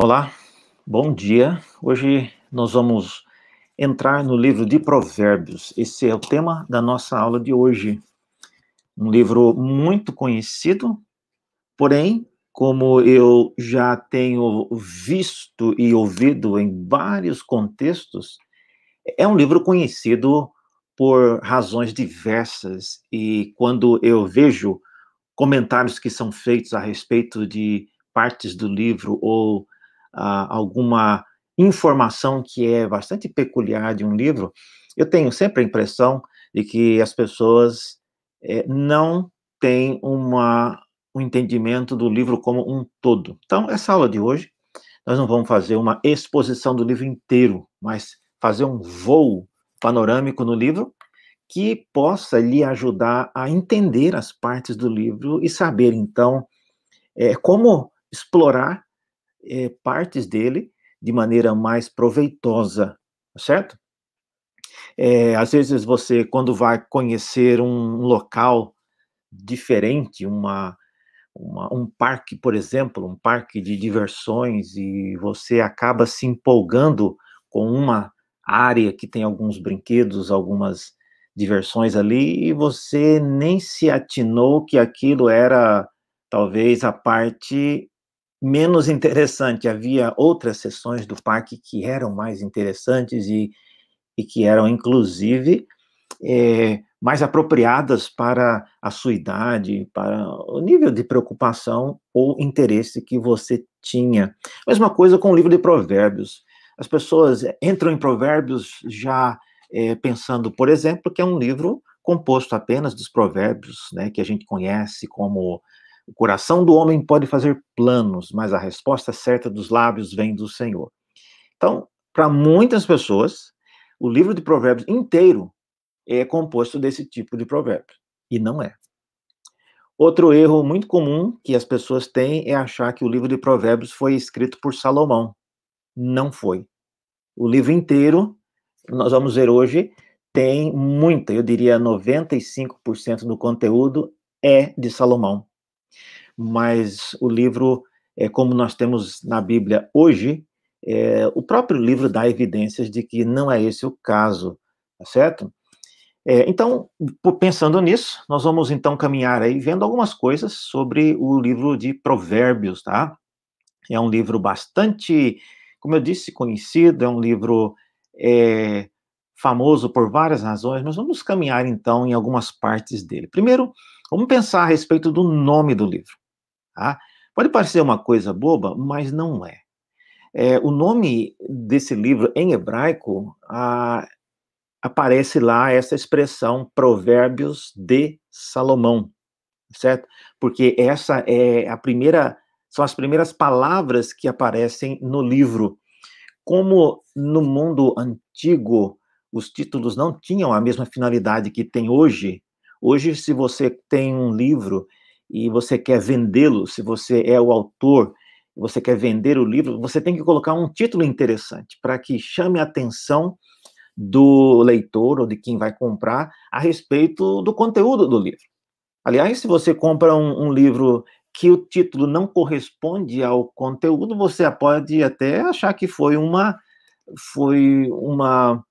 Olá, bom dia. Hoje nós vamos entrar no livro de Provérbios. Esse é o tema da nossa aula de hoje. Um livro muito conhecido, porém, como eu já tenho visto e ouvido em vários contextos, é um livro conhecido por razões diversas. E quando eu vejo comentários que são feitos a respeito de partes do livro ou uh, alguma informação que é bastante peculiar de um livro, eu tenho sempre a impressão de que as pessoas é, não têm uma, um entendimento do livro como um todo. Então, essa aula de hoje, nós não vamos fazer uma exposição do livro inteiro, mas fazer um voo panorâmico no livro que possa lhe ajudar a entender as partes do livro e saber, então, é, como explorar é, partes dele de maneira mais proveitosa, certo? É, às vezes você, quando vai conhecer um local diferente, uma, uma, um parque, por exemplo, um parque de diversões, e você acaba se empolgando com uma área que tem alguns brinquedos, algumas diversões ali, e você nem se atinou que aquilo era talvez a parte menos interessante. Havia outras sessões do parque que eram mais interessantes e, e que eram, inclusive, é, mais apropriadas para a sua idade, para o nível de preocupação ou interesse que você tinha. Mesma coisa com o livro de Provérbios. As pessoas entram em Provérbios já é, pensando, por exemplo, que é um livro composto apenas dos provérbios, né, que a gente conhece como o coração do homem pode fazer planos, mas a resposta certa dos lábios vem do Senhor. Então, para muitas pessoas, o livro de Provérbios inteiro é composto desse tipo de provérbio, e não é. Outro erro muito comum que as pessoas têm é achar que o livro de Provérbios foi escrito por Salomão. Não foi. O livro inteiro, nós vamos ver hoje, tem muita, eu diria 95% do conteúdo é de Salomão mas o livro, é, como nós temos na Bíblia hoje, é, o próprio livro dá evidências de que não é esse o caso, tá certo? É, então, pensando nisso, nós vamos então caminhar aí vendo algumas coisas sobre o livro de Provérbios, tá? É um livro bastante, como eu disse, conhecido, é um livro é, famoso por várias razões, mas vamos caminhar então em algumas partes dele. Primeiro, vamos pensar a respeito do nome do livro. Tá? Pode parecer uma coisa boba, mas não é. é o nome desse livro em hebraico a, aparece lá essa expressão Provérbios de Salomão, certo? Porque essa é a primeira, são as primeiras palavras que aparecem no livro. Como no mundo antigo os títulos não tinham a mesma finalidade que tem hoje, hoje se você tem um livro e você quer vendê-lo, se você é o autor, você quer vender o livro, você tem que colocar um título interessante para que chame a atenção do leitor ou de quem vai comprar a respeito do conteúdo do livro. Aliás, se você compra um, um livro que o título não corresponde ao conteúdo, você pode até achar que foi uma foi uma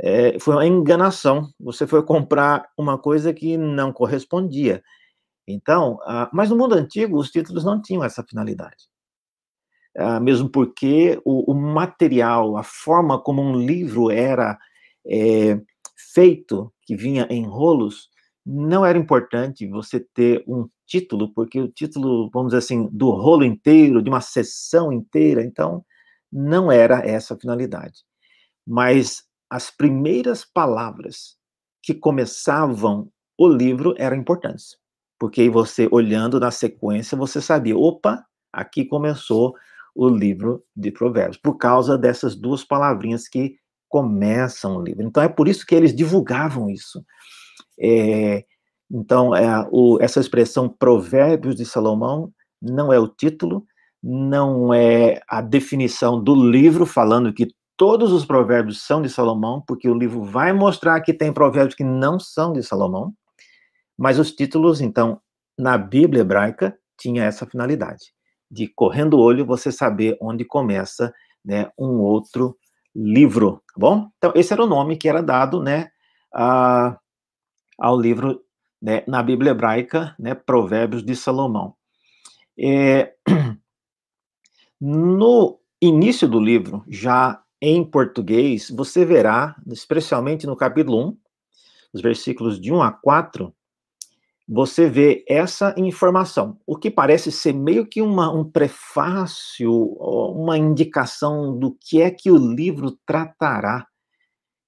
é, foi uma enganação. Você foi comprar uma coisa que não correspondia. Então, ah, mas no mundo antigo, os títulos não tinham essa finalidade. Ah, mesmo porque o, o, material, a forma como um livro era é, feito, que vinha em rolos, não era importante você ter um título, porque o título, vamos dizer assim, do rolo inteiro, de uma sessão inteira, então, não era essa a finalidade. Mas as primeiras palavras que começavam o livro eram importantes porque você olhando na sequência, você sabia, opa, aqui começou o livro de Provérbios, por causa dessas duas palavrinhas que começam o livro. Então é por isso que eles divulgavam isso. É, então, é, o, essa expressão Provérbios de Salomão não é o título, não é a definição do livro falando que todos os provérbios são de Salomão, porque o livro vai mostrar que tem provérbios que não são de Salomão. Mas os títulos, então, na Bíblia hebraica, tinha essa finalidade de correndo o olho você saber onde começa, né, um outro livro, tá bom? Então, esse era o nome que era dado, né, a, ao livro, né, na Bíblia hebraica, né, Provérbios de Salomão. É, no início do livro, já em português, você verá, especialmente no capítulo 1, os versículos de 1 a 4, você vê essa informação, o que parece ser meio que uma, um prefácio, uma indicação do que é que o livro tratará.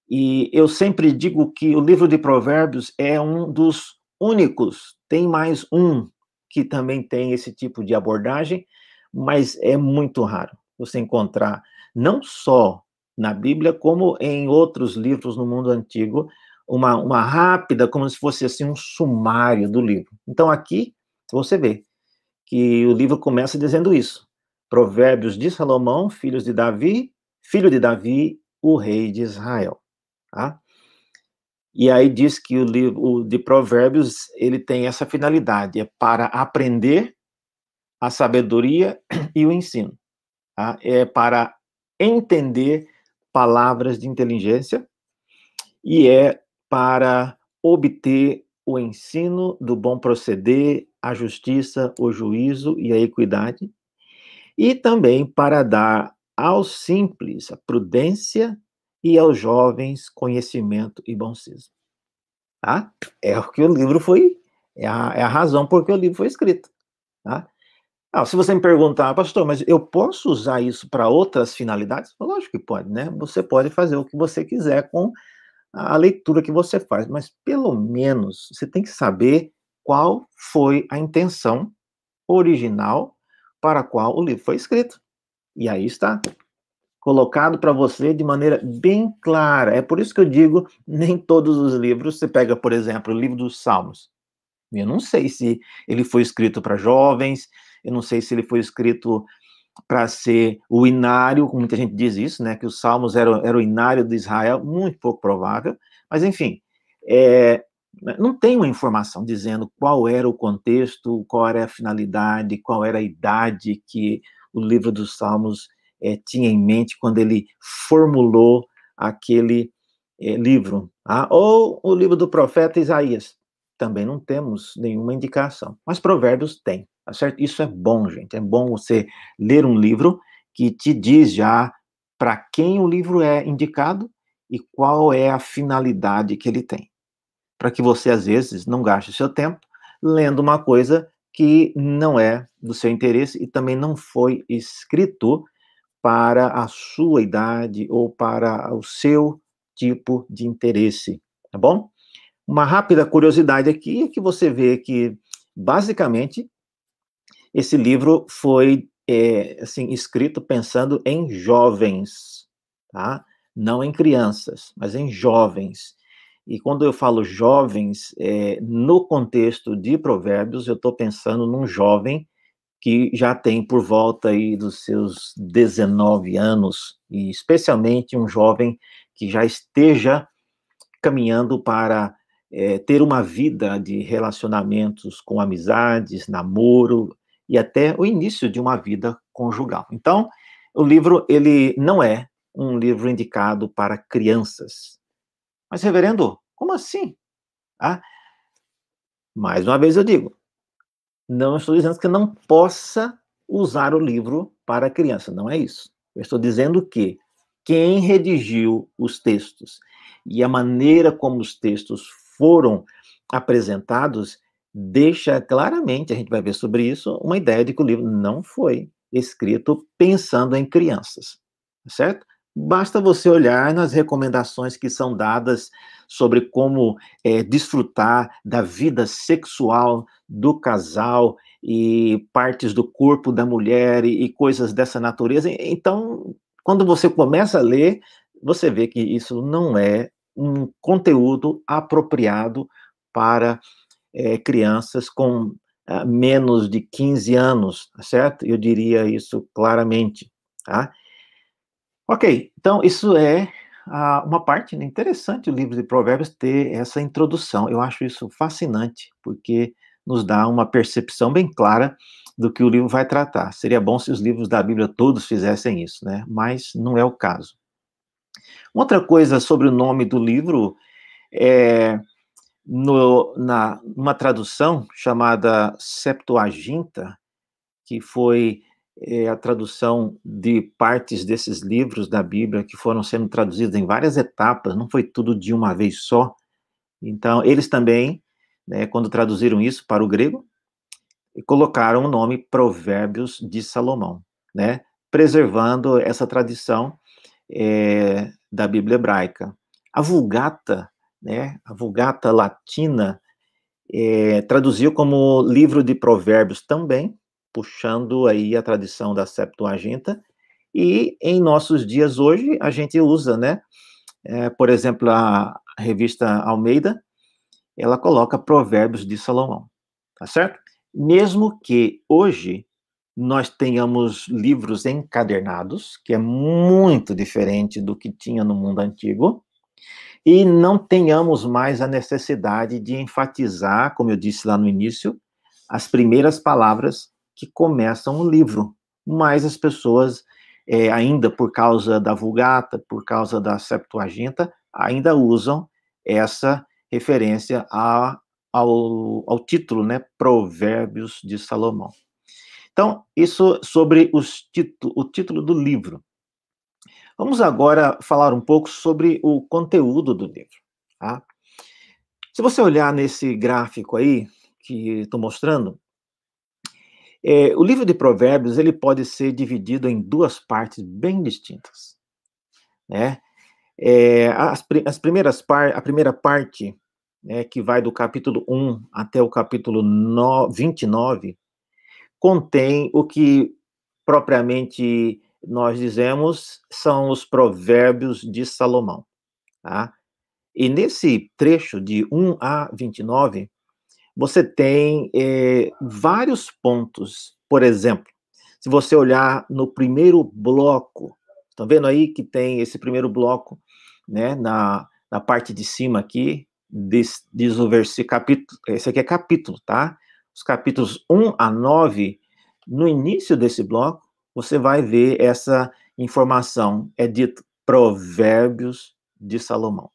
E eu sempre digo que o livro de Provérbios é um dos únicos, tem mais um que também tem esse tipo de abordagem, mas é muito raro você encontrar, não só na Bíblia, como em outros livros no mundo antigo, uma, uma rápida, como se fosse assim um sumário do livro. Então aqui você vê que o livro começa dizendo isso. Provérbios de Salomão, filhos de Davi, filho de Davi, o rei de Israel. Tá? E aí diz que o livro de Provérbios ele tem essa finalidade, é para aprender a sabedoria e o ensino. Tá? É para entender palavras de inteligência e é para obter o ensino do bom proceder, a justiça, o juízo e a equidade, e também para dar aos simples a prudência e aos jovens conhecimento e bom senso. Tá? É o que o livro foi, é a, é a razão por que o livro foi escrito. Tá? Ah, se você me perguntar, pastor, mas eu posso usar isso para outras finalidades? Lógico que pode, né? Você pode fazer o que você quiser com a leitura que você faz, mas pelo menos você tem que saber qual foi a intenção original para a qual o livro foi escrito. E aí está colocado para você de maneira bem clara. É por isso que eu digo, nem todos os livros, você pega, por exemplo, o livro dos Salmos. Eu não sei se ele foi escrito para jovens, eu não sei se ele foi escrito para ser o inário, como muita gente diz isso, né, que os salmos eram, eram o inário de Israel, muito pouco provável, mas enfim, é, não tem uma informação dizendo qual era o contexto, qual era a finalidade, qual era a idade que o livro dos salmos é, tinha em mente quando ele formulou aquele é, livro, tá? ou o livro do profeta Isaías, também não temos nenhuma indicação, mas Provérbios tem. Tá certo? Isso é bom, gente. É bom você ler um livro que te diz já para quem o livro é indicado e qual é a finalidade que ele tem. Para que você, às vezes, não gaste seu tempo lendo uma coisa que não é do seu interesse e também não foi escrito para a sua idade ou para o seu tipo de interesse, tá bom? Uma rápida curiosidade aqui é que você vê que, basicamente, esse livro foi é, assim escrito pensando em jovens, tá? Não em crianças, mas em jovens. E quando eu falo jovens, é, no contexto de Provérbios, eu estou pensando num jovem que já tem por volta aí dos seus 19 anos, e especialmente um jovem que já esteja caminhando para é, ter uma vida de relacionamentos com amizades, namoro, e até o início de uma vida conjugal. Então, o livro ele não é um livro indicado para crianças. Mas, reverendo, como assim? Ah, mais uma vez eu digo, não estou dizendo que não possa usar o livro para criança, não é isso. Eu estou dizendo que quem redigiu os textos e a maneira como os textos foram apresentados deixa claramente, a gente vai ver sobre isso, uma ideia de que o livro não foi escrito pensando em crianças, tá certo? Basta você olhar nas recomendações que são dadas sobre como é, desfrutar da vida sexual do casal e partes do corpo da mulher e, e coisas dessa natureza. Então, quando você começa a ler, você vê que isso não é um conteúdo apropriado para é, crianças com ah, menos de 15 anos, tá certo? Eu diria isso claramente, tá? Ok, então isso é ah, uma parte né, interessante do livro de Provérbios ter essa introdução. Eu acho isso fascinante, porque nos dá uma percepção bem clara do que o livro vai tratar. Seria bom se os livros da Bíblia todos fizessem isso, né? Mas não é o caso. Outra coisa sobre o nome do livro é no, na uma tradução chamada Septuaginta, que foi é, a tradução de partes desses livros da Bíblia que foram sendo traduzidos em várias etapas, não foi tudo de uma vez só. Então, eles também, né, quando traduziram isso para o grego, colocaram o nome Provérbios de Salomão, né, preservando essa tradição é, da Bíblia hebraica. A Vulgata, né, a Vulgata latina, é, traduziu como livro de provérbios também, puxando aí a tradição da Septuaginta, e em nossos dias hoje a gente usa, né, é, por exemplo, a revista Almeida, ela coloca Provérbios de Salomão, tá certo? Mesmo que hoje nós tenhamos livros encadernados, que é muito diferente do que tinha no mundo antigo, e não tenhamos mais a necessidade de enfatizar, como eu disse lá no início, as primeiras palavras que começam o livro, mas as pessoas, é, ainda por causa da Vulgata, por causa da Septuaginta, ainda usam essa referência a, ao, ao título, né, Provérbios de Salomão. Então, isso sobre os o título do livro. Vamos agora falar um pouco sobre o conteúdo do livro. Tá? Se você olhar nesse gráfico aí, que estou mostrando, é, o livro de Provérbios ele pode ser dividido em duas partes bem distintas, né? É, as, as, primeiras par, a primeira parte, né, que vai do capítulo 1 até o capítulo no, 29, contém o que propriamente nós dizemos são os provérbios de Salomão, tá? E nesse trecho de 1 a 29, você tem é, vários pontos. Por exemplo, se você olhar no primeiro bloco, estão vendo aí que tem esse primeiro bloco, né, na, na parte de cima aqui, diz, diz o versículo, capítulo, esse aqui é capítulo, tá? Os capítulos 1 a 9, no início desse bloco, você vai ver essa informação, é dito Provérbios de Salomão.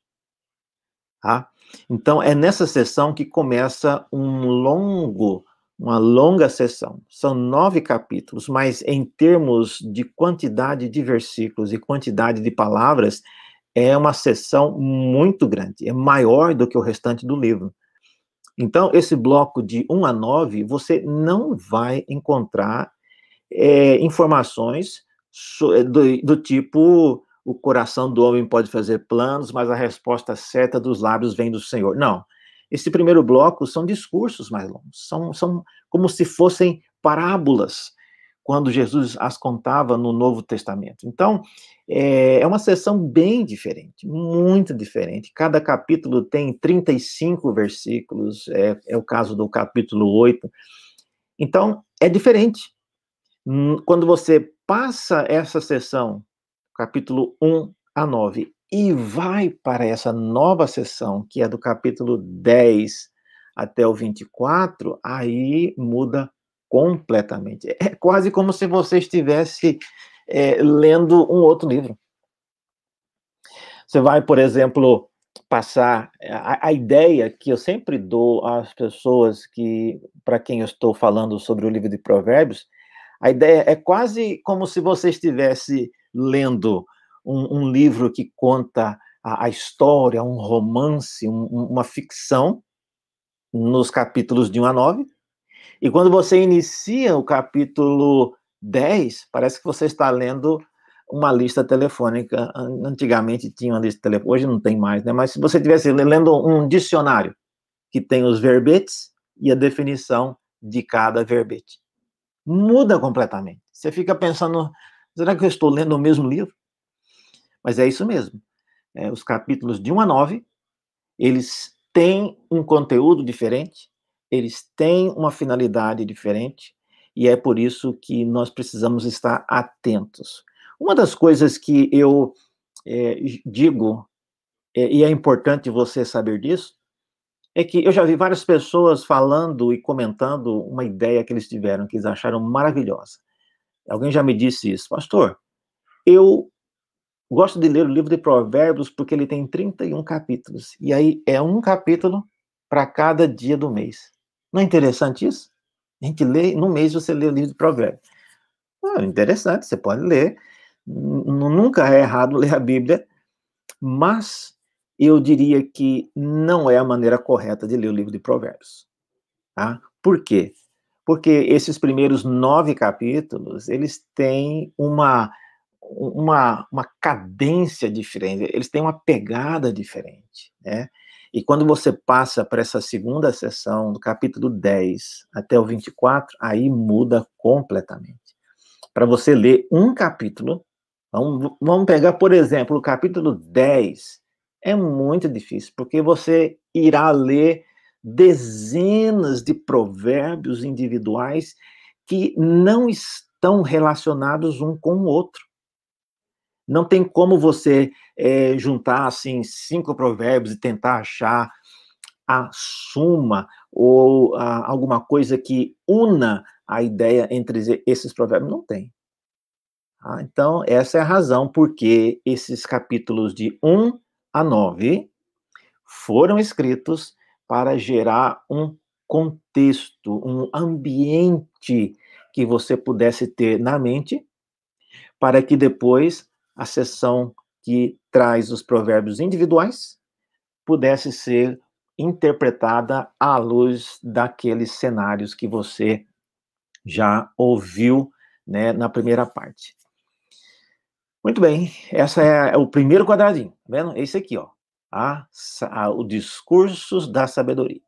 Tá? Então, é nessa sessão que começa um longo, uma longa sessão. São nove capítulos, mas em termos de quantidade de versículos e quantidade de palavras, é uma sessão muito grande, é maior do que o restante do livro. Então, esse bloco de 1 a 9, você não vai encontrar é, informações do, do tipo o coração do homem pode fazer planos, mas a resposta certa dos lábios vem do Senhor. Não. Esse primeiro bloco são discursos mais longos, são, são como se fossem parábolas, quando Jesus as contava no Novo Testamento. Então, é, é uma sessão bem diferente, muito diferente. Cada capítulo tem 35 versículos, é, é o caso do capítulo 8. Então, é diferente. Hum, quando você passa essa sessão capítulo 1 a 9, e vai para essa nova sessão, que é do capítulo 10 até o 24, aí muda completamente. É quase como se você estivesse é, lendo um outro livro. Você vai, por exemplo, passar a, a, ideia que eu sempre dou às pessoas que para quem eu estou falando sobre o livro de Provérbios, a ideia é quase como se você estivesse lendo um, um livro que conta a, a história, um romance, um, uma ficção, nos capítulos de 1 a 9. E quando você inicia o capítulo 10, parece que você está lendo uma lista telefônica. Antigamente tinha uma lista telefônica, hoje não tem mais, né? Mas se você estivesse lendo um dicionário que tem os verbetes e a definição de cada verbete. Muda completamente. Você fica pensando, será que eu estou lendo o mesmo livro? Mas é isso mesmo. É, os capítulos de 1 a 9, eles têm um conteúdo diferente, eles têm uma finalidade diferente, e é por isso que nós precisamos estar atentos. Uma das coisas que eu é, digo, é, e é importante você saber disso, é que eu já vi várias pessoas falando e comentando uma ideia que eles tiveram, que eles acharam maravilhosa. Alguém já me disse isso, pastor. Eu gosto de ler o livro de Provérbios porque ele tem 31 capítulos. E aí é um capítulo para cada dia do mês. Não é interessante isso? A gente lê, no mês você lê o livro de Provérbios. Ah, interessante, você pode ler. Nunca é errado ler a Bíblia, mas eu diria que não é a maneira correta de ler o livro de Provérbios. Tá? Por quê? Porque esses primeiros nove capítulos, eles têm uma, uma, uma cadência diferente, eles têm uma pegada diferente, né? E quando você passa para essa segunda sessão, do capítulo 10 até o 24, aí muda completamente. Para você ler um capítulo, vamos, vamos pegar, por exemplo, o capítulo 10, é muito difícil, porque você irá ler dezenas de provérbios individuais que não estão relacionados um com o outro. Não tem como você é, juntar assim cinco provérbios e tentar achar a suma ou a, alguma coisa que una a ideia entre esses provérbios. Não tem. Ah, então, essa é a razão porque esses capítulos de 1 a 9 foram escritos para gerar um contexto, um ambiente que você pudesse ter na mente, para que depois a sessão que traz os provérbios individuais pudesse ser interpretada à luz daqueles cenários que você já ouviu né, na primeira parte. Muito bem, essa é o primeiro quadradinho, tá vendo? Esse aqui, ó, a, a, o discursos da sabedoria.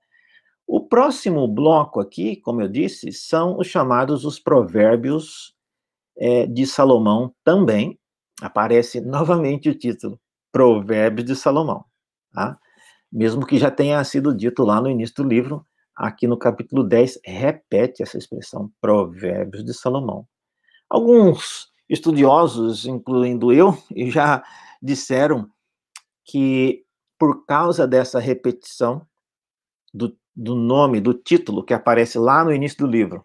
O próximo bloco aqui, como eu disse, são os chamados os provérbios é, de Salomão também. Aparece novamente o título, Provérbios de Salomão, tá? Mesmo que já tenha sido dito lá no início do livro, aqui no capítulo 10, repete essa expressão, Provérbios de Salomão. Alguns estudiosos, incluindo eu, já disseram que por causa dessa repetição do, do nome, do título que aparece lá no início do livro,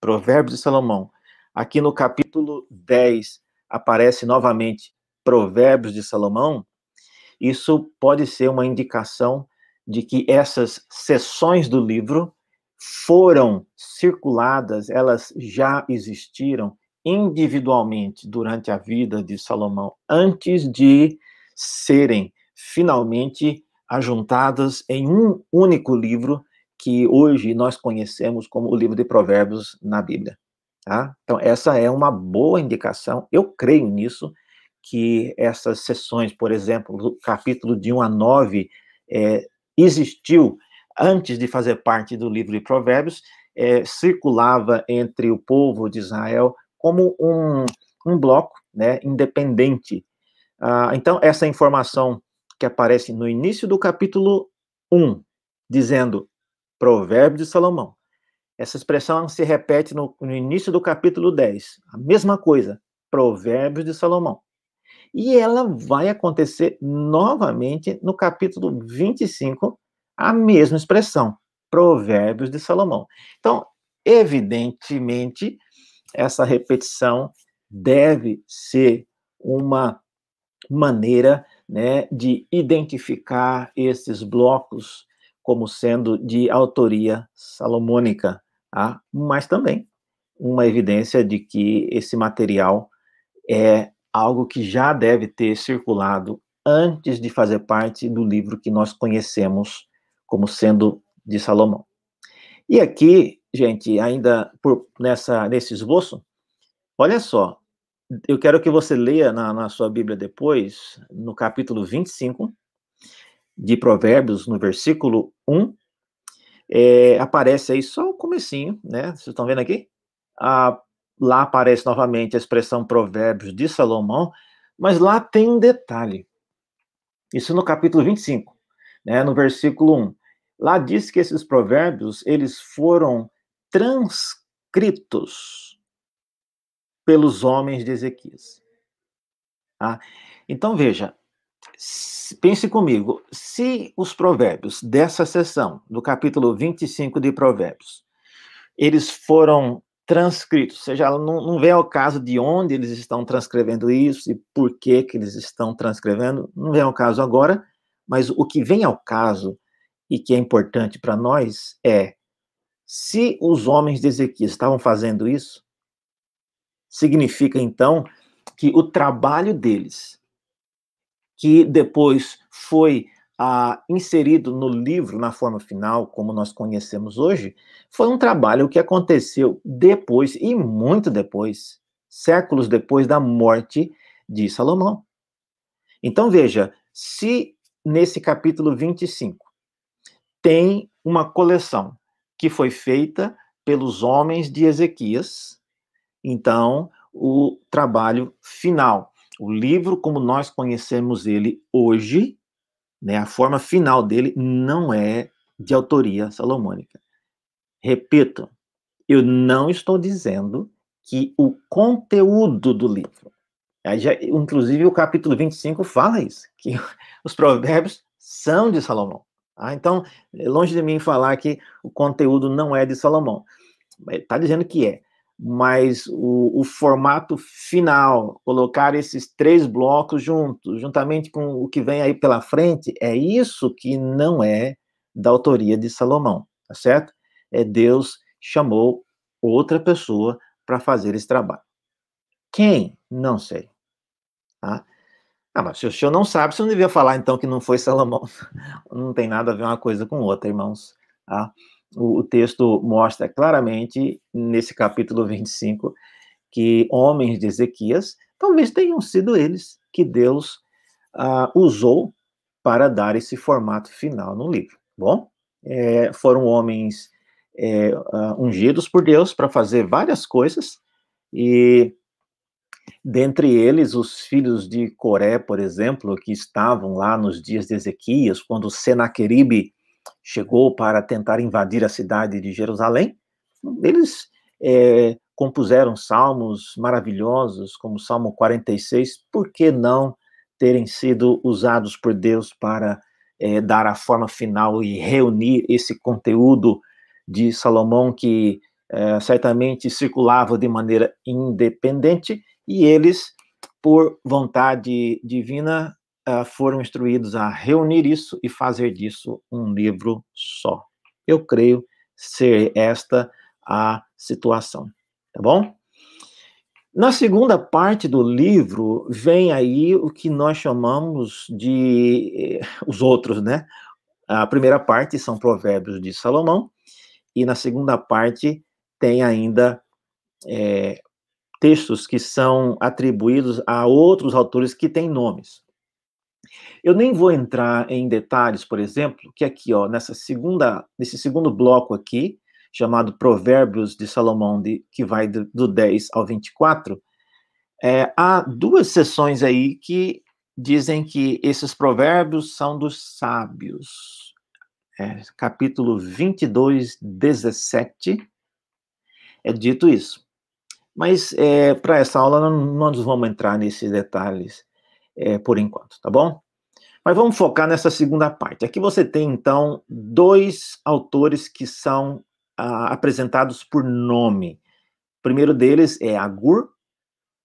Provérbios de Salomão, aqui no capítulo 10 aparece novamente Provérbios de Salomão, isso pode ser uma indicação de que essas sessões do livro foram circuladas, elas já existiram individualmente durante a vida de Salomão, antes de serem finalmente ajuntadas em um único livro que hoje nós conhecemos como o livro de Provérbios na Bíblia. Tá? Então, essa é uma boa indicação, eu creio nisso, que essas sessões, por exemplo, do capítulo de 1 a 9, é, existiu antes de fazer parte do livro de Provérbios, é, circulava entre o povo de Israel como um, um bloco né, independente. Ah, então, essa informação que aparece no início do capítulo 1, dizendo Provérbio de Salomão, essa expressão se repete no, no início do capítulo 10, a mesma coisa, Provérbios de Salomão. E ela vai acontecer novamente no capítulo 25, a mesma expressão, Provérbios de Salomão. Então, evidentemente, essa repetição deve ser uma maneira né, de identificar esses blocos como sendo de autoria salomônica, tá? mas também uma evidência de que esse material é algo que já deve ter circulado antes de fazer parte do livro que nós conhecemos como sendo de Salomão. E aqui gente, ainda por, nessa, nesse esboço, olha só, eu quero que você leia na, na sua Bíblia depois, no capítulo 25 de Provérbios, no versículo 1, é, aparece aí só o comecinho, né? Vocês estão vendo aqui? Ah, lá aparece novamente a expressão Provérbios de Salomão, mas lá tem um detalhe. Isso no capítulo 25, né? No versículo 1. Lá diz que esses provérbios, eles foram transcritos pelos homens de Ezequias. Tá? Então, veja, pense comigo, se os provérbios dessa sessão, do capítulo 25 de Provérbios, eles foram transcritos, ou seja, não, não vem ao caso de onde eles estão transcrevendo isso e por que que eles estão transcrevendo, não vem ao caso agora, mas o que vem ao caso e que é importante para nós é se os homens de Ezequias estavam fazendo isso, significa então que o trabalho deles, que depois foi ah, inserido no livro na forma final, como nós conhecemos hoje, foi um trabalho que aconteceu depois e muito depois, séculos depois da morte de Salomão. Então veja, se nesse capítulo 25 tem uma coleção que foi feita pelos homens de Ezequias, então o trabalho final, o livro como nós conhecemos ele hoje, né, a forma final dele não é de autoria salomônica. Repito, eu não estou dizendo que o conteúdo do livro, já, inclusive o capítulo 25 fala isso, que os provérbios são de Salomão. Tá? Então, é longe de mim falar que o conteúdo não é de Salomão. Está dizendo que é mas o, o, formato final, colocar esses três blocos juntos, juntamente com o que vem aí pela frente, é isso que não é da autoria de Salomão, tá certo? É Deus chamou outra pessoa para fazer esse trabalho. Quem? Não sei. Tá? Ah, mas se o senhor não sabe, você não devia falar então que não foi Salomão. Não tem nada a ver uma coisa com outra, irmãos. Tá? o, o texto mostra claramente, nesse capítulo 25, que homens de Ezequias, talvez tenham sido eles que Deus uh, usou para dar esse formato final no livro. Bom, é, foram homens é, uh, ungidos por Deus para fazer várias coisas, e dentre eles os filhos de Coré, por exemplo, que estavam lá nos dias de Ezequias, quando Senaqueribe chegou para tentar invadir a cidade de Jerusalém, eles é, compuseram salmos maravilhosos, como o Salmo 46, por que não terem sido usados por Deus para é, dar a forma final e reunir esse conteúdo de Salomão que é, certamente circulava de maneira independente e eles, por vontade divina, uh, foram instruídos a reunir isso e fazer disso um livro só. Eu creio ser esta a situação, tá bom? Na segunda parte do livro, vem aí o que nós chamamos de eh, os outros, né? A primeira parte são provérbios de Salomão, e na segunda parte tem ainda é, textos que são atribuídos a outros autores que têm nomes. Eu nem vou entrar em detalhes, por exemplo, que aqui, ó, nessa segunda, nesse segundo bloco aqui, chamado Provérbios de Salomão, de, que vai do, do 10 ao 24, é, há duas sessões aí que dizem que esses provérbios são dos sábios. É, capítulo 22, 17, é dito isso. Mas é, para essa aula não, não nos vamos entrar nesses detalhes é, por enquanto, tá bom? Mas vamos focar nessa segunda parte. Aqui você tem, então, dois autores que são ah, apresentados por nome. O primeiro deles é Agur,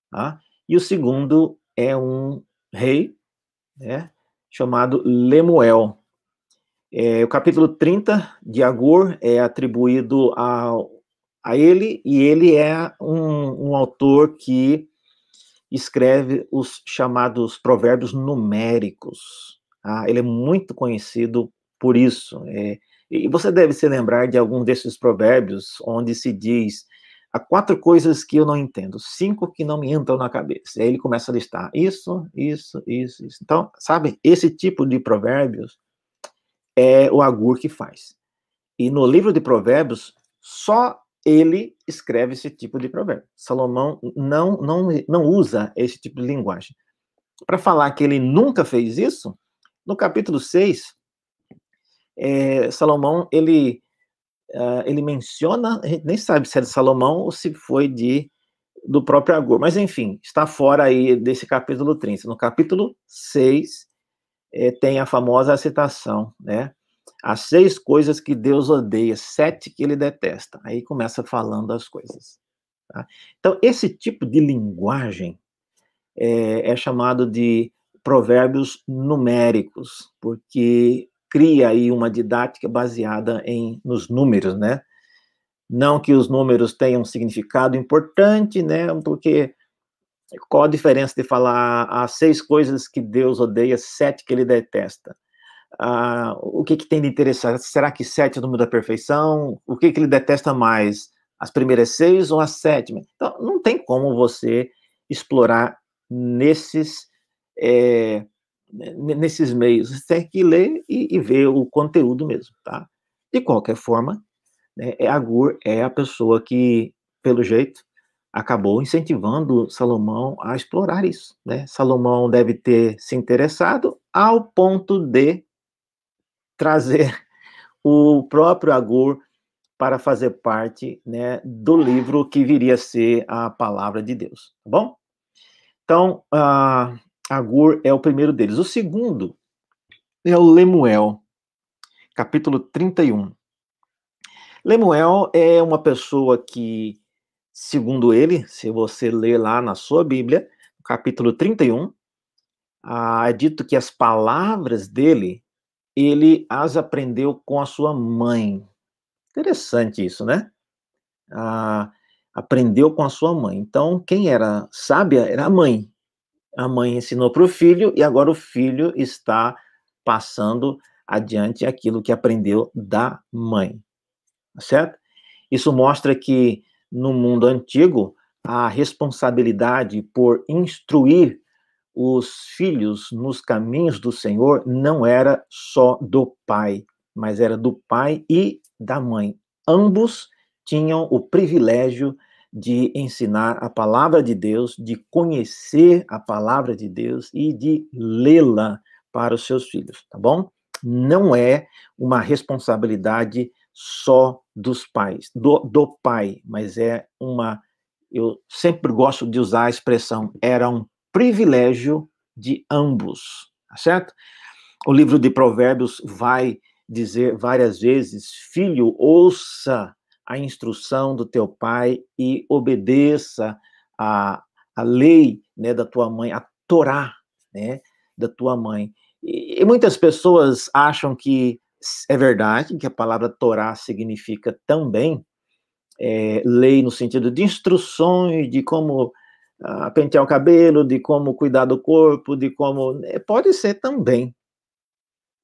tá? e o segundo é um rei né, chamado Lemuel. É, o capítulo 30 de Agur é atribuído a, a ele, e ele é um, um autor que escreve os chamados provérbios numéricos. Tá? Ele é muito conhecido por isso. É, e você deve se lembrar de algum desses provérbios onde se diz há quatro coisas que eu não entendo, cinco que não me entram na cabeça. E aí ele começa a listar isso, isso, isso, isso. Então, sabe, esse tipo de provérbios é o Agur que faz. E no livro de provérbios, só ele escreve esse tipo de provérbio. Salomão não, não, não usa esse tipo de linguagem. Para falar que ele nunca fez isso, no capítulo 6, é, Salomão, ele, uh, ele menciona, a gente nem sabe se é de Salomão ou se foi de do próprio Agur, mas enfim, está fora aí desse capítulo 30. No capítulo 6, é, tem a famosa citação, né? As seis coisas que Deus odeia, sete que ele detesta. Aí começa falando as coisas. Tá? Então, esse tipo de linguagem é, é chamado de provérbios numéricos, porque cria aí uma didática baseada em nos números, né? Não que os números tenham um significado importante, né? Porque qual a diferença de falar as seis coisas que Deus odeia, sete que ele detesta? Ah, o que, que tem de interessante? Será que sete é o número da perfeição? O que, que ele detesta mais? As primeiras seis ou as sétimas? Então, não tem como você explorar nesses, é, nesses meios. Você tem que ler e, e, ver o conteúdo mesmo, tá? De qualquer forma, né, é, Agur é a pessoa que, pelo jeito, acabou incentivando Salomão a explorar isso. Né? Salomão deve ter se interessado ao ponto de trazer o próprio Agur para fazer parte né, do livro que viria a ser a palavra de Deus, tá bom? Então, uh, Agur é o primeiro deles. O segundo é o Lemuel, capítulo 31. Lemuel é uma pessoa que Segundo ele, se você ler lá na sua Bíblia, capítulo 31, ah, é dito que as palavras dele, ele as aprendeu com a sua mãe. Interessante isso, né? Ah, aprendeu com a sua mãe. Então, quem era sábia era a mãe. A mãe ensinou para o filho e agora o filho está passando adiante aquilo que aprendeu da mãe. Tá certo? Isso mostra que no mundo antigo, a responsabilidade por instruir os filhos nos caminhos do Senhor não era só do pai, mas era do pai e da mãe. Ambos tinham o privilégio de ensinar a palavra de Deus, de conhecer a palavra de Deus e de lê-la para os seus filhos, tá bom? Não é uma responsabilidade só dos pais, do, do pai, mas é uma. Eu sempre gosto de usar a expressão, era um privilégio de ambos, tá certo? O livro de Provérbios vai dizer várias vezes: filho, ouça a instrução do teu pai e obedeça a, a lei né, da tua mãe, a Torá né, da tua mãe. E, e muitas pessoas acham que é verdade que a palavra Torá significa também é, lei no sentido de instruções de como ah, pentear o cabelo, de como cuidar do corpo, de como. É, pode ser também.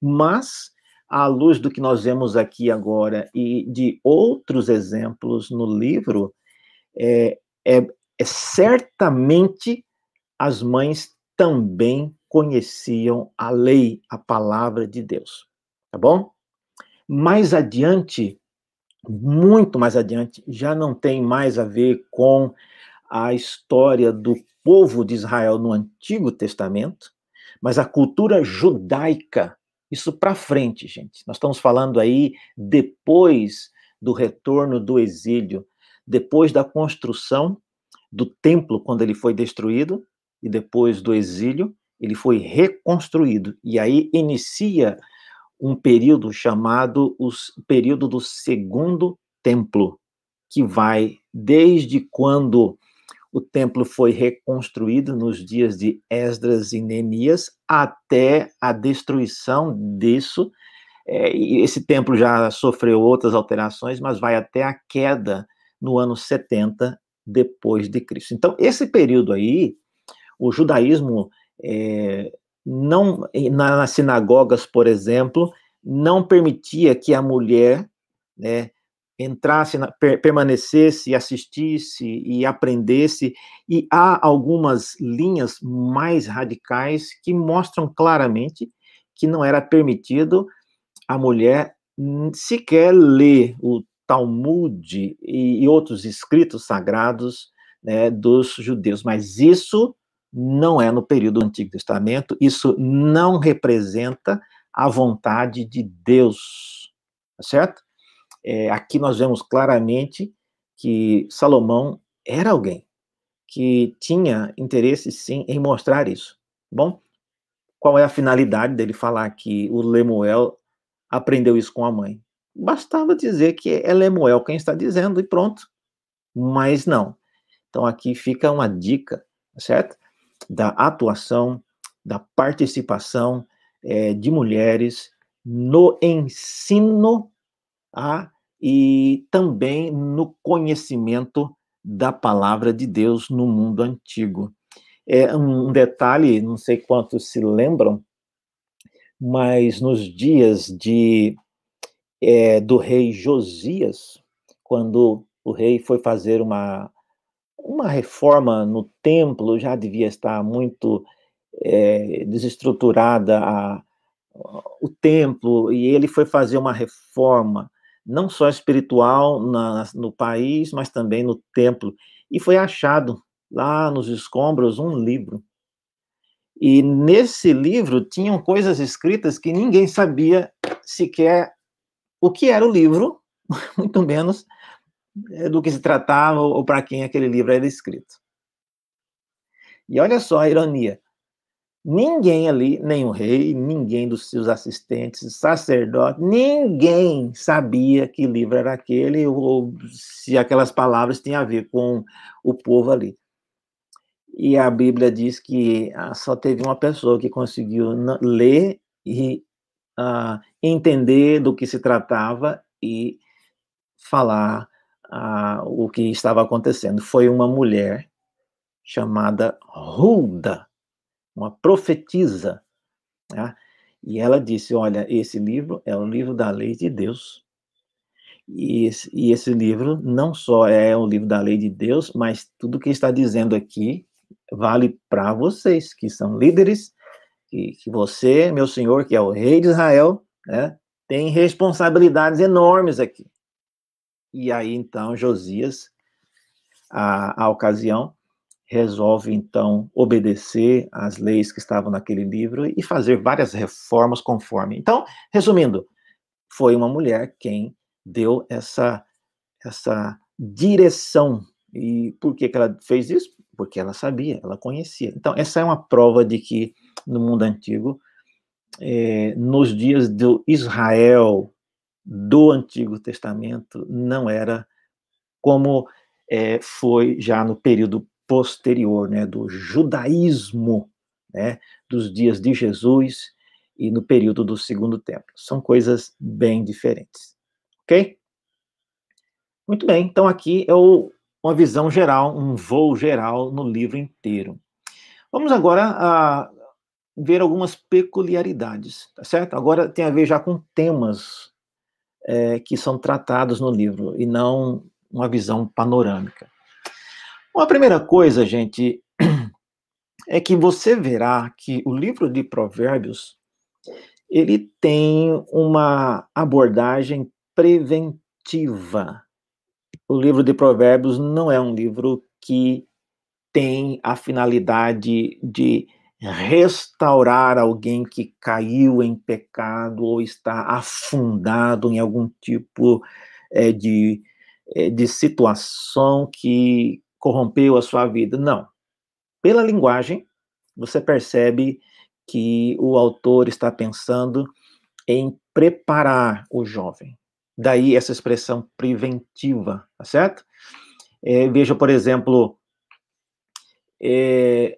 Mas, à luz do que nós vemos aqui agora e de outros exemplos no livro, é, é, é certamente as mães também conheciam a lei, a palavra de Deus tá bom? Mais adiante, muito mais adiante, já não tem mais a ver com a história do povo de Israel no Antigo Testamento, mas a cultura judaica, isso para frente, gente. Nós estamos falando aí depois do retorno do exílio, depois da construção do templo quando ele foi destruído e depois do exílio, ele foi reconstruído. E aí inicia um período chamado o período do Segundo Templo, que vai desde quando o templo foi reconstruído nos dias de Esdras e Neemias até a destruição disso. É, esse templo já sofreu outras alterações, mas vai até a queda no ano 70 depois de Cristo. Então, esse período aí, o judaísmo é, não nas sinagogas, por exemplo, não permitia que a mulher né, entrasse, na, per, permanecesse, assistisse e aprendesse, e há algumas linhas mais radicais que mostram claramente que não era permitido a mulher sequer ler o Talmud e, e outros escritos sagrados né, dos judeus, mas isso não é no período do Antigo Testamento, isso não representa a vontade de Deus, tá certo? É, aqui nós vemos claramente que Salomão era alguém que tinha interesse sim em mostrar isso, bom? qual é a finalidade dele falar que o Lemuel aprendeu isso com a mãe? Bastava dizer que é Lemuel quem está dizendo e pronto. Mas não. Então aqui fica uma dica, certo? Da atuação, da participação é, de mulheres no ensino a, e também no conhecimento da palavra de Deus no mundo antigo. É um detalhe, não sei quantos se lembram, mas nos dias de é, do rei Josias, quando o rei foi fazer uma, uma reforma no templo, já devia estar muito é, desestruturada a, o templo, e ele foi fazer uma reforma, não só espiritual na, no país, mas também no templo. E foi achado lá nos escombros um livro. E nesse livro tinham coisas escritas que ninguém sabia sequer o que era o livro, muito menos eh, do que se tratava ou para quem aquele livro era escrito. E olha só a ironia. Ninguém ali, nem o rei, ninguém dos seus assistentes, sacerdote, ninguém sabia que livro era aquele ou se aquelas palavras tinham a ver com o povo ali. E a Bíblia diz que ah, só teve uma pessoa que conseguiu ler e uh, entender do que se tratava e falar uh, o que estava acontecendo. Foi uma mulher chamada Hulda, uma profetisa. Né? E ela disse: Olha, esse livro é o livro da lei de Deus. E esse, e esse livro não só é o livro da lei de Deus, mas tudo que está dizendo aqui vale para vocês, que são líderes que, que você, meu senhor, que é o rei de Israel, né, tem responsabilidades enormes aqui. E aí, então, Josias, a, a ocasião, resolve, então, obedecer às leis que estavam naquele livro e fazer várias reformas conforme. Então, resumindo, foi uma mulher quem deu essa, essa direção. E por que, que ela fez isso? Porque ela sabia, ela conhecia. Então, essa é uma prova de que no mundo antigo, é, nos dias do Israel do Antigo Testamento, não era como é, foi já no período posterior, né, do judaísmo, né, dos dias de Jesus e no período do Segundo Templo. São coisas bem diferentes. Ok? Muito bem, então aqui é o, uma visão geral, um voo geral no livro inteiro. Vamos agora a ver algumas peculiaridades, tá certo? Agora tem a ver já com temas é, que são tratados no livro e não uma visão panorâmica. Uma primeira coisa, gente, é que você verá que o livro de Provérbios ele tem uma abordagem preventiva. O livro de Provérbios não é um livro que tem a finalidade de restaurar alguém que caiu em pecado ou está afundado em algum tipo é, de, é, de situação que corrompeu a sua vida. Não. Pela linguagem, você percebe que o autor está pensando em preparar o jovem. Daí essa expressão preventiva, tá certo? É, veja, por exemplo, é,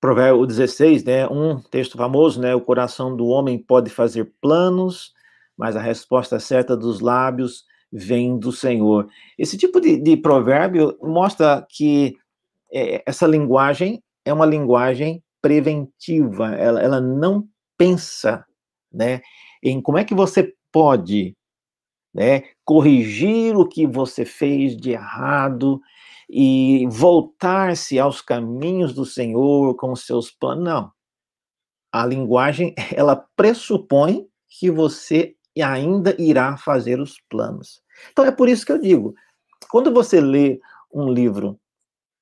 Provérbio 16, né, um texto famoso, né, o coração do homem pode fazer planos, mas a resposta certa dos lábios vem do Senhor. Esse tipo de, de provérbio mostra que é, essa linguagem é uma linguagem preventiva, ela, ela não pensa, né, em como é que você pode, né, corrigir o que você fez de errado, e voltar-se aos caminhos do Senhor com os seus planos. Não. A linguagem, ela pressupõe que você ainda irá fazer os planos. Então é por isso que eu digo, quando você lê um livro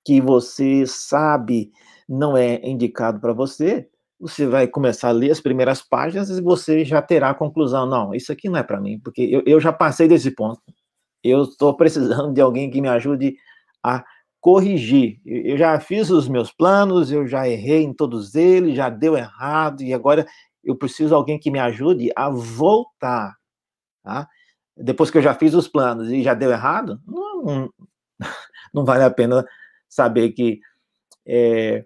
que você sabe não é indicado para você, você vai começar a ler as primeiras páginas e você já terá a conclusão, não, isso aqui não é para mim, porque eu, eu já passei desse ponto. Eu estou precisando de alguém que me ajude a corrigir. Eu já fiz os meus planos, eu já errei em todos eles, já deu errado, e agora eu preciso de alguém que me ajude a voltar. Tá? Depois que eu já fiz os planos e já deu errado, não, não, não vale a pena saber que é,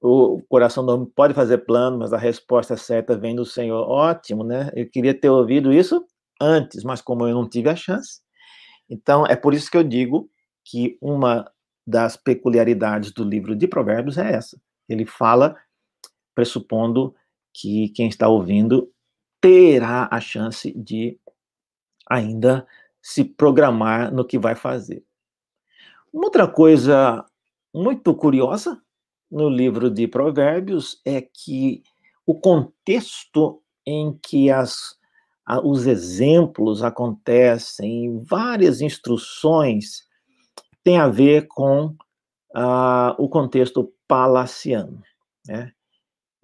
o coração do homem pode fazer plano, mas a resposta certa vem do Senhor. Ótimo, né? Eu queria ter ouvido isso antes, mas como eu não tive a chance. Então, é por isso que eu digo que uma das peculiaridades do livro de Provérbios é essa. Ele fala pressupondo que quem está ouvindo terá a chance de ainda se programar no que vai fazer. Uma outra coisa muito curiosa no livro de Provérbios é que o contexto em que as, os exemplos acontecem, várias instruções, tem a ver com o contexto palaciano. Né?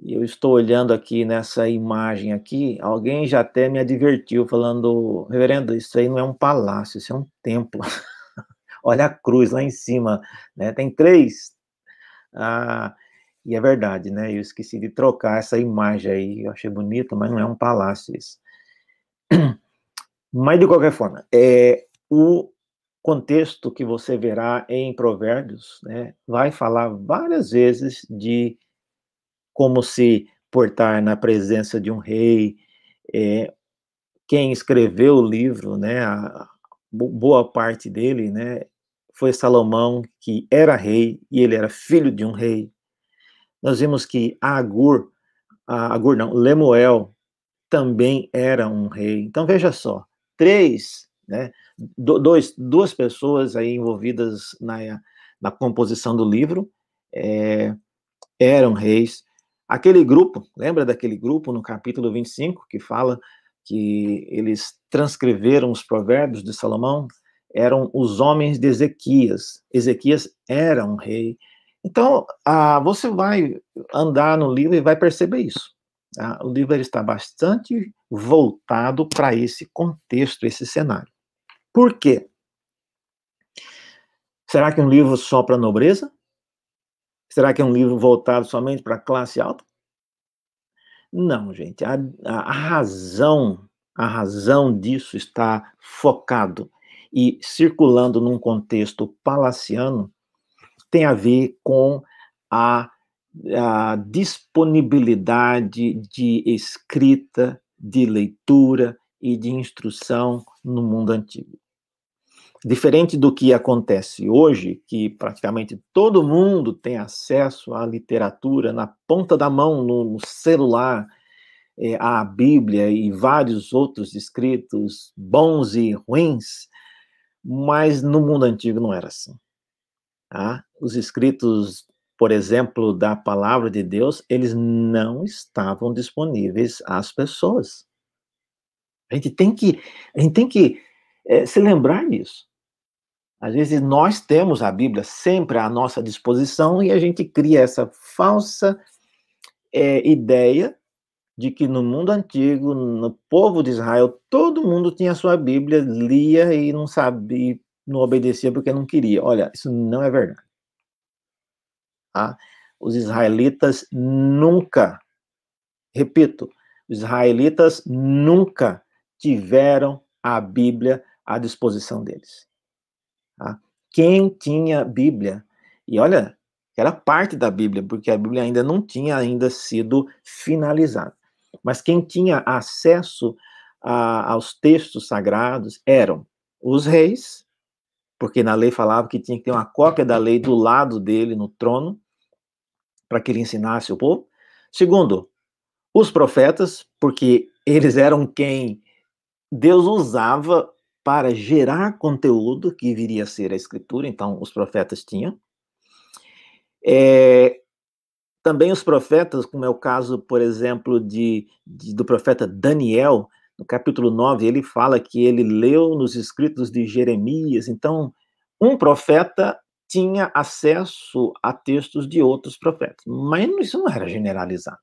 Eu estou olhando aqui nessa imagem aqui, alguém já até me advertiu, falando, reverendo, isso aí não é um palácio, isso é um templo. Olha a cruz lá em cima, né? Tem três ah, e é verdade, né? Eu esqueci de trocar essa imagem aí, eu achei bonito, mas não é um palácio isso. Mas, de qualquer forma, é, o contexto que você verá em Provérbios né, vai falar várias vezes de como se portar na presença de um rei. É, quem escreveu o livro, né, a, boa parte dele, né, foi Salomão, que era rei e ele era filho de um rei. Nós vimos que Agur, Agur não, Lemuel também era um rei. Então veja só, três, né, dois, duas pessoas aí envolvidas na, na composição do livro é, eram reis. Aquele grupo, lembra daquele grupo no capítulo 25 que fala que eles transcreveram os provérbios de Salomão? eram os homens de Ezequias. Ezequias era um rei. Então, ah, você vai andar no livro e vai perceber isso. Tá? O livro está bastante voltado para esse contexto, esse cenário. Por quê? Será que um livro só para nobreza? Será que é um livro voltado somente para a classe alta? Não, gente. A, a, a razão, a razão disso está focado e circulando num contexto palaciano tem a ver com a, a disponibilidade de escrita, de leitura e de instrução no mundo antigo. Diferente do que acontece hoje, que praticamente todo mundo tem acesso à literatura na ponta da mão, no, celular, é, à Bíblia e vários outros escritos, bons e ruins, mas no mundo antigo não era assim. Tá? Os escritos, por exemplo, da palavra de Deus, eles não estavam disponíveis às pessoas. A gente tem que, a gente tem que é, se lembrar disso. Às vezes nós temos a Bíblia sempre à nossa disposição e a gente cria essa falsa é, ideia de que no mundo antigo, no povo de Israel, todo mundo tinha sua Bíblia, lia e não sabia, não obedecia porque não queria. Olha, isso não é verdade. Tá? Os israelitas nunca, repito, os israelitas nunca tiveram a Bíblia à disposição deles. Tá? Quem tinha Bíblia, e olha, era parte da Bíblia, porque a Bíblia ainda não tinha ainda sido finalizada. Mas quem tinha acesso a, aos textos sagrados eram os reis, porque na lei falava que tinha que ter uma cópia da lei do lado dele no trono, para que ele ensinasse o povo. Segundo, os profetas, porque eles eram quem Deus usava para gerar conteúdo que viria a ser a escritura, então os profetas tinham. É, também os profetas, como é o caso, por exemplo, de, de, do profeta Daniel, no capítulo 9, ele fala que ele leu nos escritos de Jeremias. Então, um profeta tinha acesso a textos de outros profetas, mas isso não era generalizado.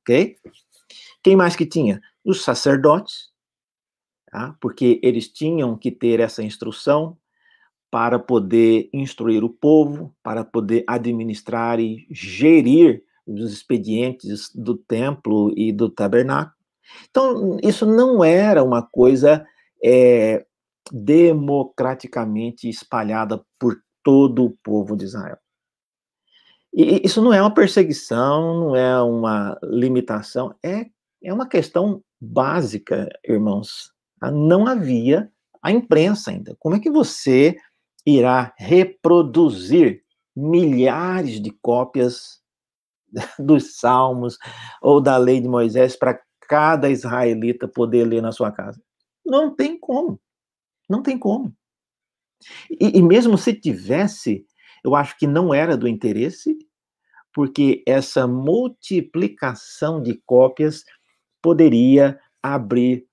Ok? Quem mais que tinha? Os sacerdotes, tá? porque eles tinham que ter essa instrução para poder instruir o povo, para poder administrar e gerir os expedientes do templo e do tabernáculo. Então, isso não era uma coisa é, democraticamente espalhada por todo o povo de Israel. E isso não é uma perseguição, não é uma limitação, é, é uma questão básica, irmãos. Não havia a imprensa ainda. Como é que você irá reproduzir milhares de cópias dos Salmos ou da lei de Moisés para cada israelita poder ler na sua casa? Não tem como. Não tem como. E, e mesmo se tivesse, eu acho que não era do interesse, porque essa multiplicação de cópias poderia abrir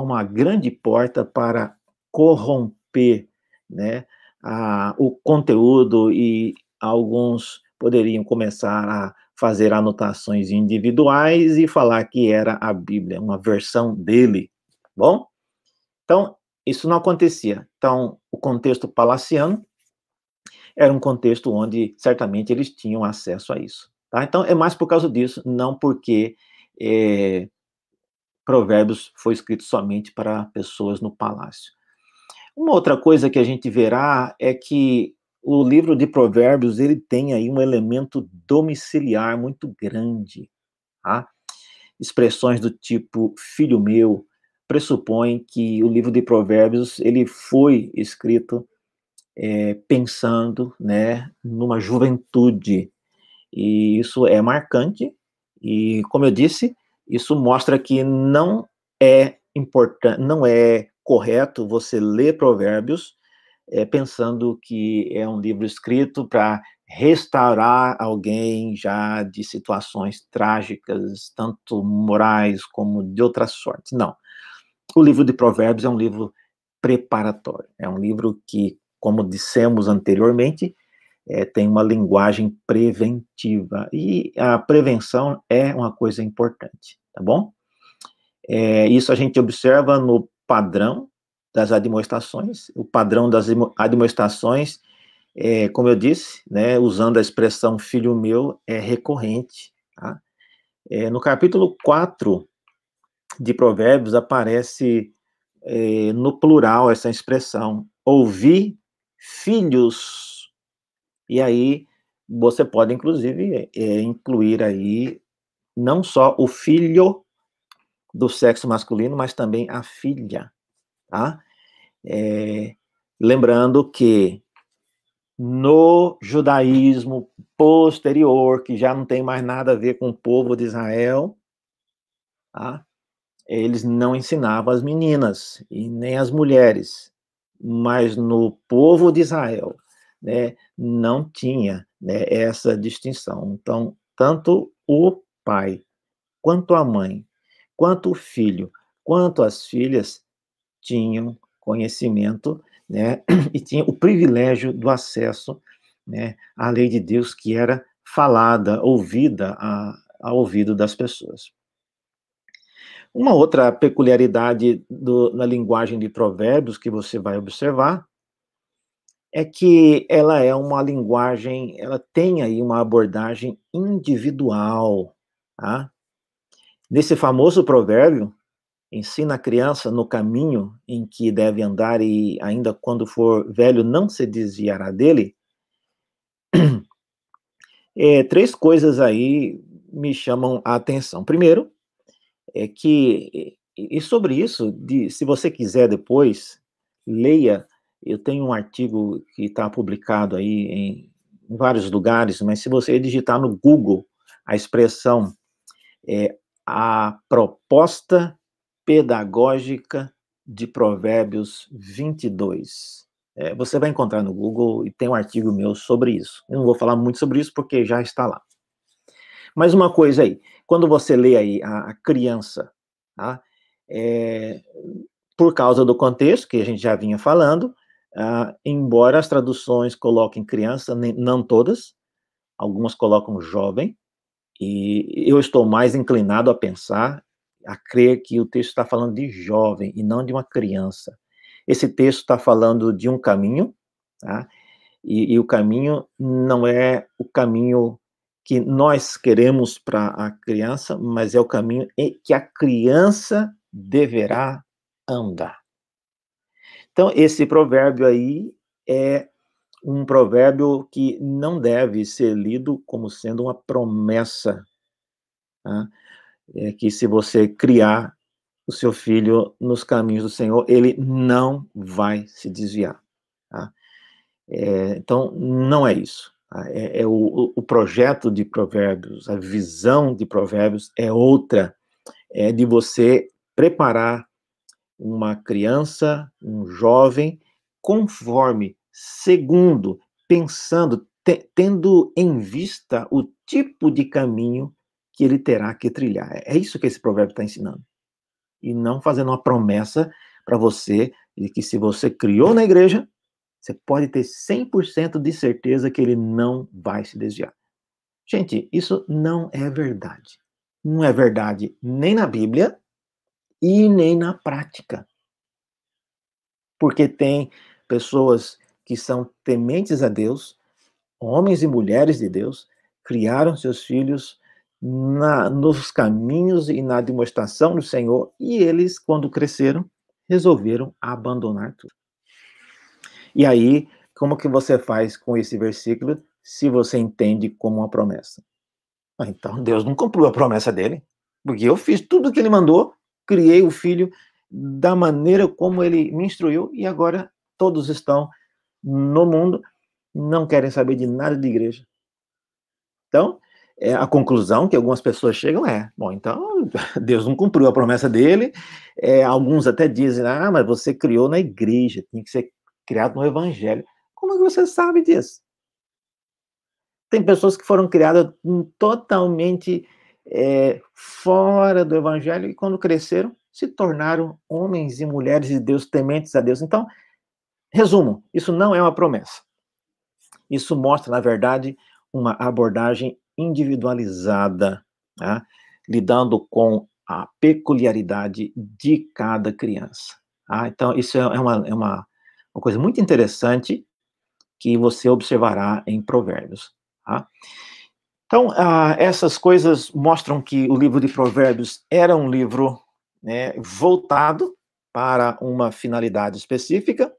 uma grande porta para corromper né, a, o conteúdo e alguns poderiam começar a fazer anotações individuais e falar que era a Bíblia, uma versão dele, bom? Então, isso não acontecia. Então, o contexto palaciano era um contexto onde certamente eles tinham acesso a isso. Tá? Então, é mais por causa disso, não porque é, Provérbios foi escrito somente para pessoas no palácio. Uma outra coisa que a gente verá é que o livro de Provérbios ele tem aí um elemento domiciliar muito grande, tá? Expressões do tipo filho meu, pressupõe que o livro de Provérbios ele foi escrito é, pensando, né, numa juventude e isso é marcante e, como eu disse, isso mostra que não é importante, não é correto você ler Provérbios é, pensando que é um livro escrito para restaurar alguém já de situações trágicas, tanto morais como de outras sortes. Não. O livro de Provérbios é um livro preparatório. É um livro que, como dissemos anteriormente, é, tem uma linguagem preventiva. E a prevenção é uma coisa importante, tá bom? É, isso a gente observa no padrão das admoestações. O padrão das admoestações, é, como eu disse, né, usando a expressão filho meu, é recorrente. Tá? É, no capítulo 4 de Provérbios aparece no plural essa expressão, ouvi filhos. E aí você pode, inclusive, é, incluir aí não só o filho do sexo masculino, mas também a filha, tá? É, lembrando que no judaísmo posterior, que já não tem mais nada a ver com o povo de Israel, tá? eles não ensinavam as meninas e nem as mulheres, mas no povo de Israel, né, não tinha né, essa distinção. Então, tanto o pai, quanto a mãe, quanto o filho, quanto as filhas tinham conhecimento, né, e tinham o privilégio do acesso, né, à lei de Deus que era falada, ouvida a, ao ouvido das pessoas. Uma outra peculiaridade do, na linguagem de provérbios que você vai observar é que ela é uma linguagem, ela tem aí uma abordagem individual, tá? Nesse famoso provérbio, ensina a criança no caminho em que deve andar e ainda quando for velho não se desviará dele. É, três coisas aí me chamam a atenção. Primeiro, é que, e sobre isso, de, se você quiser depois, leia, eu tenho um artigo que está publicado aí em, em, vários lugares, mas se você digitar no Google a expressão é, a proposta pedagógica de Provérbios 22. É, você vai encontrar no Google e tem um artigo meu sobre isso. Eu não vou falar muito sobre isso porque já está lá. Mas uma coisa aí, quando você lê aí a, a criança, tá? É, por causa do contexto que a gente já vinha falando, ah, embora as traduções coloquem criança, nem, não todas, algumas colocam jovem, e eu estou mais inclinado a pensar, a crer que o texto está falando de jovem e não de uma criança. Esse texto está falando de um caminho, tá? E, e o caminho não é o caminho que nós queremos para a criança, mas é o caminho que a criança deverá andar. Então, esse provérbio aí é um provérbio que não deve ser lido como sendo uma promessa. Tá? É que se você criar o seu filho nos caminhos do Senhor, ele não vai se desviar. Tá? É, então, não é isso. Tá? É, é o, o, projeto de Provérbios, a visão de Provérbios é outra. É de você preparar uma criança, um jovem, conforme, segundo, pensando, te, tendo em vista o tipo de caminho que ele terá que trilhar. É isso que esse provérbio está ensinando. E não fazendo uma promessa para você de que se você criou na igreja, você pode ter 100% de certeza que ele não vai se desviar. Gente, isso não é verdade. Não é verdade nem na Bíblia e nem na prática. Porque tem pessoas que são tementes a Deus, homens e mulheres de Deus, criaram seus filhos na, nos caminhos e na demonstração do Senhor, e eles, quando cresceram, resolveram abandonar tudo. E aí, como que você faz com esse versículo se você entende como uma promessa? Ah, então, Deus não cumpriu a promessa dele, porque eu fiz tudo o que ele mandou, criei o filho da maneira como ele me instruiu e agora todos estão no mundo, não querem saber de nada de igreja. Então, é, a conclusão que algumas pessoas chegam é: bom, então Deus não cumpriu a promessa dele. É, alguns até dizem: ah, mas você criou na igreja, tem que ser criado no evangelho. Como é que você sabe disso? Tem pessoas que foram criadas totalmente é, fora do evangelho e quando cresceram se tornaram homens e mulheres de Deus tementes a Deus. Então, resumo, isso não é uma promessa. Isso mostra, na verdade, uma abordagem individualizada, tá? lidando com a peculiaridade de cada criança. Tá? Então, isso é uma, é uma uma coisa muito interessante que você observará em Provérbios. Tá? Então, ah, essas coisas mostram que o livro de Provérbios era um livro né, voltado para uma finalidade específica,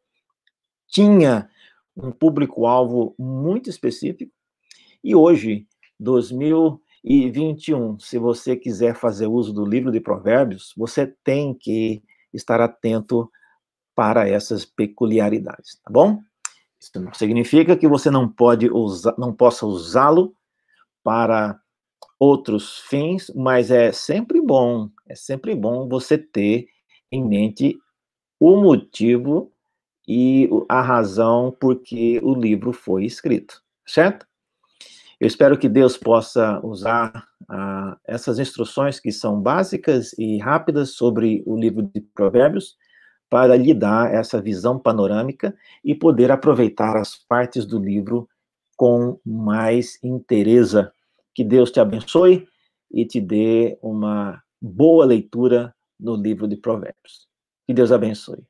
tinha um público-alvo muito específico, e hoje, 2021, se você quiser fazer uso do livro de Provérbios, você tem que estar atento para essas peculiaridades, tá bom? Isso não significa que você não pode usar, não possa usá-lo para outros fins, mas é sempre bom, é sempre bom você ter em mente o motivo e a razão por que o livro foi escrito, certo? Eu espero que Deus possa usar ah, essas instruções que são básicas e rápidas sobre o livro de Provérbios para lhe dar essa visão panorâmica e poder aproveitar as partes do livro com mais interesse. Que Deus te abençoe e te dê uma boa leitura no livro de Provérbios. Que Deus abençoe.